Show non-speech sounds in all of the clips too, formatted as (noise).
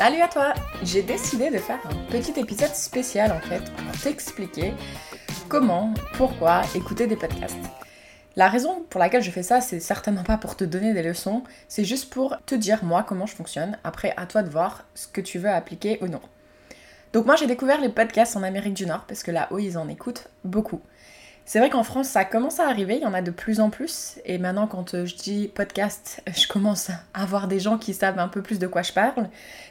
Salut à toi J'ai décidé de faire un petit épisode spécial en fait pour t'expliquer comment, pourquoi écouter des podcasts. La raison pour laquelle je fais ça, c'est certainement pas pour te donner des leçons, c'est juste pour te dire moi comment je fonctionne. Après, à toi de voir ce que tu veux appliquer ou non. Donc moi j'ai découvert les podcasts en Amérique du Nord parce que là-haut ils en écoutent beaucoup. C'est vrai qu'en France, ça commence à arriver, il y en a de plus en plus. Et maintenant, quand euh, je dis podcast, (laughs) je commence à avoir des gens qui savent un peu plus de quoi je parle.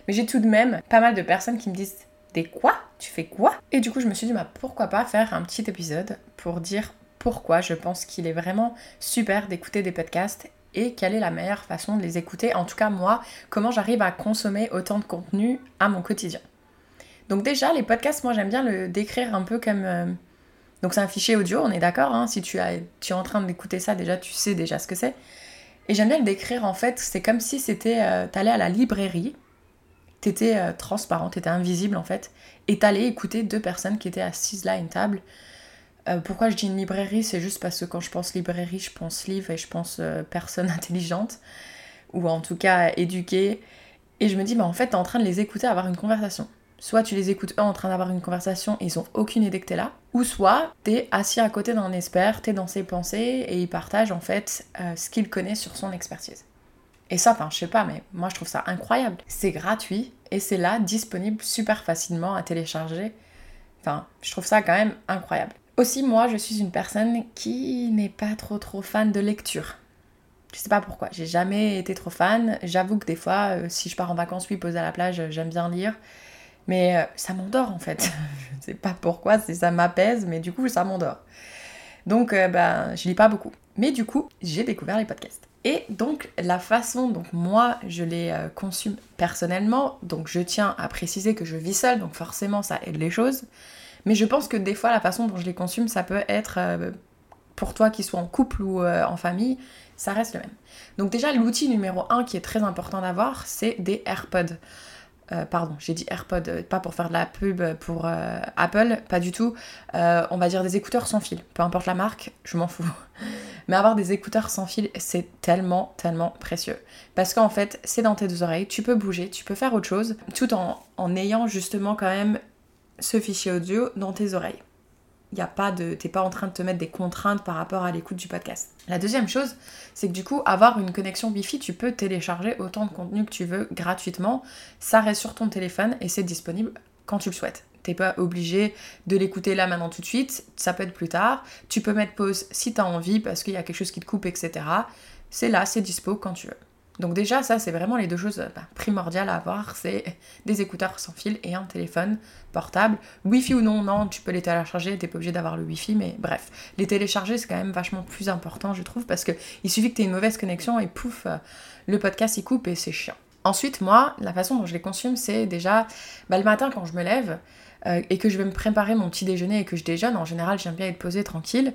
Mais j'ai tout de même pas mal de personnes qui me disent Des quoi? Tu fais quoi? Et du coup, je me suis dit bah, Pourquoi pas faire un petit épisode pour dire pourquoi je pense qu'il est vraiment super d'écouter des podcasts et quelle est la meilleure façon de les écouter. En tout cas, moi, comment j'arrive à consommer autant de contenu à mon quotidien. Donc, déjà, les podcasts, moi, j'aime bien le décrire un peu comme. Euh, donc c'est un fichier audio, on est d'accord, hein, si tu, tu es en train d'écouter ça déjà, tu sais déjà ce que c'est. Et j'aime bien le décrire en fait, c'est comme si c'était, euh, t'allais à la librairie, t'étais euh, transparent, t'étais invisible en fait, et t'allais écouter deux personnes qui étaient assises là à une table. Euh, pourquoi je dis une librairie? C'est juste parce que quand je pense librairie, je pense livre et je pense personne (laughs) intelligente, ou en tout cas éduquée. Et je me dis, bah en fait, t'es en train de les écouter avoir une conversation. Soit tu les écoutes eux en train d'avoir une conversation et ils ont aucune idée que t'es là, ou soit t'es assis à côté d'un expert, t'es dans ses pensées et il partage en fait euh, ce qu'il connaît sur son expertise. Et ça, enfin, je sais pas, mais moi je trouve ça incroyable. C'est gratuit et c'est là, disponible super facilement à télécharger. Enfin, je trouve ça quand même incroyable. Aussi, moi, je suis une personne qui n'est pas trop trop fan de lecture. Je sais pas pourquoi, j'ai jamais été trop fan. J'avoue que des fois, euh, si je pars en vacances, oui, poser à la plage, j'aime bien lire. Mais euh, ça m'endort en fait. (laughs) je ne sais pas pourquoi, c'est ça m'apaise, mais du coup ça m'endort. Donc euh, ben, je lis pas beaucoup. Mais du coup, j'ai découvert les podcasts. Et donc la façon dont moi je les euh, consume personnellement, donc je tiens à préciser que je vis seule, donc forcément ça aide les choses. Mais je pense que des fois la façon dont je les consume, ça peut être pour toi qui soit en couple ou en famille, ça reste le même. Donc déjà l'outil numéro 1 qui est très important d'avoir, c'est des AirPods. Euh, pardon, j'ai dit AirPod, euh, pas pour faire de la pub pour euh, Apple, pas du tout. on va dire des écouteurs sans fil, peu importe la marque, je m'en fous. (laughs) Mais avoir des écouteurs sans fil, c'est tellement, tellement précieux. Parce qu'en fait, c'est dans tes deux oreilles, tu peux bouger, tu peux faire autre chose, tout en, en ayant justement quand même ce fichier audio dans tes oreilles y a pas de t'es pas en train de te mettre des contraintes par rapport à l'écoute du podcast. La deuxième chose, c'est que du coup, avoir une connexion Wi-Fi, tu peux télécharger autant de contenu que tu veux gratuitement. Ça reste sur ton téléphone et c'est disponible quand tu le souhaites. T'es pas obligé de l'écouter là maintenant tout de suite, ça peut être plus tard. Tu peux mettre pause si tu as envie parce qu'il y a quelque chose qui te coupe, etc. C'est là, c'est dispo quand tu veux. Donc déjà, ça, c'est vraiment les deux choses bah, primordiales à avoir, c'est des écouteurs sans fil et un téléphone portable. Wi-Fi ou non, non, tu peux les télécharger, t'es pas obligé d'avoir le Wi-Fi, mais bref. Les télécharger, c'est quand même vachement plus important, je trouve, parce que il suffit que tu aies une mauvaise connexion et pouf, euh, le podcast il coupe et c'est chiant. Ensuite, moi, la façon dont je les consomme, c'est déjà bah, le matin quand je me lève euh, et que je vais me préparer mon petit déjeuner et que je déjeune, en général, j'aime bien être posée tranquille.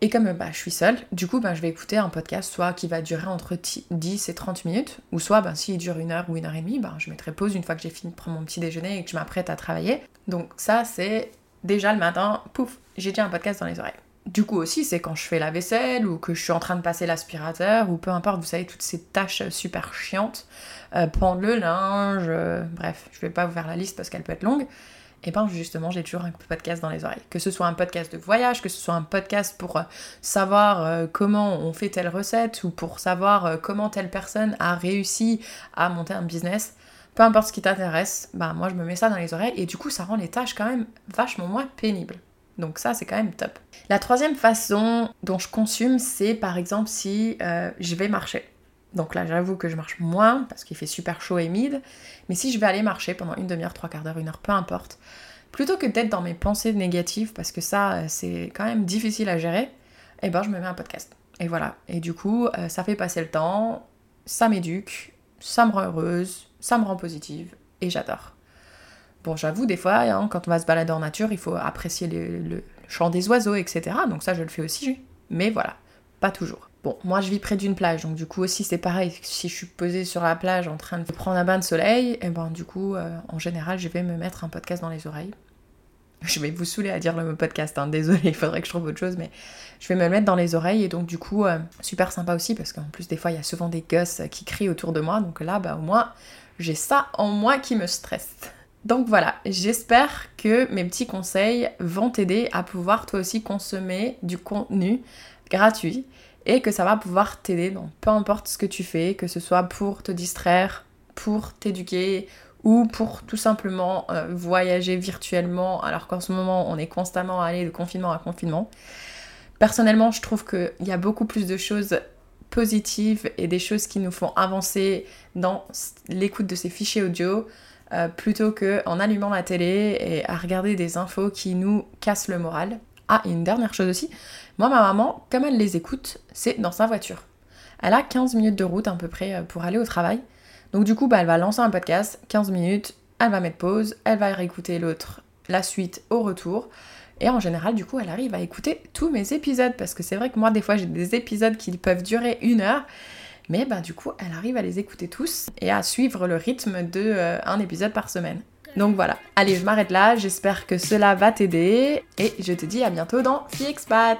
Et comme bah, je suis seule, du coup, bah, je vais écouter un podcast soit qui va durer entre 10 et 30 minutes, ou soit bah, s'il dure une heure ou une heure et demie, bah, je mettrai pause une fois que j'ai fini de prendre mon petit déjeuner et que je m'apprête à travailler. Donc ça, c'est déjà le matin, pouf, j'ai déjà un podcast dans les oreilles. Du coup aussi, c'est quand je fais la vaisselle ou que je suis en train de passer l'aspirateur ou peu importe, vous savez, toutes ces tâches super chiantes, euh, prendre le linge, euh, bref, je vais pas vous faire la liste parce qu'elle peut être longue et ben justement j'ai toujours un podcast dans les oreilles. Que ce soit un podcast de voyage, que ce soit un podcast pour euh, savoir euh, comment on fait telle recette ou pour savoir euh, comment telle personne a réussi à monter un business, peu importe ce qui t'intéresse, ben moi je me mets ça dans les oreilles et du coup ça rend les tâches quand même vachement moins pénibles. Donc ça c'est quand même top. La troisième façon dont je consume c'est par exemple si je vais marcher. Donc là, j'avoue que je marche moins parce qu'il fait super chaud et humide. Mais si je vais aller marcher pendant une demi-heure, trois quarts d'heure, une heure, peu importe, plutôt que d'être dans mes pensées négatives, parce que ça, euh, c'est quand même difficile à gérer, eh ben je me mets un podcast. Et voilà. Et du coup, euh, ça fait passer le temps, ça m'éduque, ça me rend heureuse, ça me rend positive, et j'adore. Bon, j'avoue, des fois, hein, quand on va se balader en nature, il faut apprécier le chant des oiseaux, etc. Donc ça, je le fais aussi. Mais voilà, pas toujours. Bon, moi je vis près d'une plage, donc du coup aussi c'est pareil. Si je suis posée sur la plage en train de prendre un bain de soleil, et eh ben du coup, euh, en général, je vais me mettre un podcast dans les oreilles. (laughs) Je vais vous saouler à dire le mot podcast, hein. désolé, il faudrait que je trouve autre chose, mais je vais me le mettre dans les oreilles et donc du coup, euh, super sympa aussi parce qu'en plus des fois il y a souvent des gosses qui crient autour de moi, donc là, bah au moins, j'ai ça en moi qui me stresse. Donc voilà, j'espère que mes petits conseils vont t'aider à pouvoir toi aussi consommer du contenu gratuit et que ça va pouvoir t'aider dans peu importe ce que tu fais, que ce soit pour te distraire, pour t'éduquer ou pour tout simplement euh, voyager virtuellement alors qu'en ce moment on est constamment allé de confinement à confinement. Personnellement, je trouve qu'il y a beaucoup plus de choses positives et des choses qui nous font avancer dans l'écoute de ces fichiers audio euh, plutôt qu'en allumant la télé et à regarder des infos qui nous cassent le moral. Ah, et une dernière chose aussi, moi ma maman, comme elle les écoute, c'est dans sa voiture. Elle a 15 minutes de route à peu près euh, pour aller au travail. Donc du coup, bah, elle va lancer un podcast, 15 minutes, elle va mettre pause, elle va réécouter l'autre, la suite au retour. Et en général, du coup, elle arrive à écouter tous mes épisodes parce que c'est vrai que moi, des fois, j'ai des épisodes qui peuvent durer une heure. Mais bah, du coup, elle arrive à les écouter tous et à suivre le rythme de euh, un épisode par semaine. Donc voilà. Allez, je m'arrête là. J'espère que cela va t'aider. Et je te dis à bientôt dans Fixpat.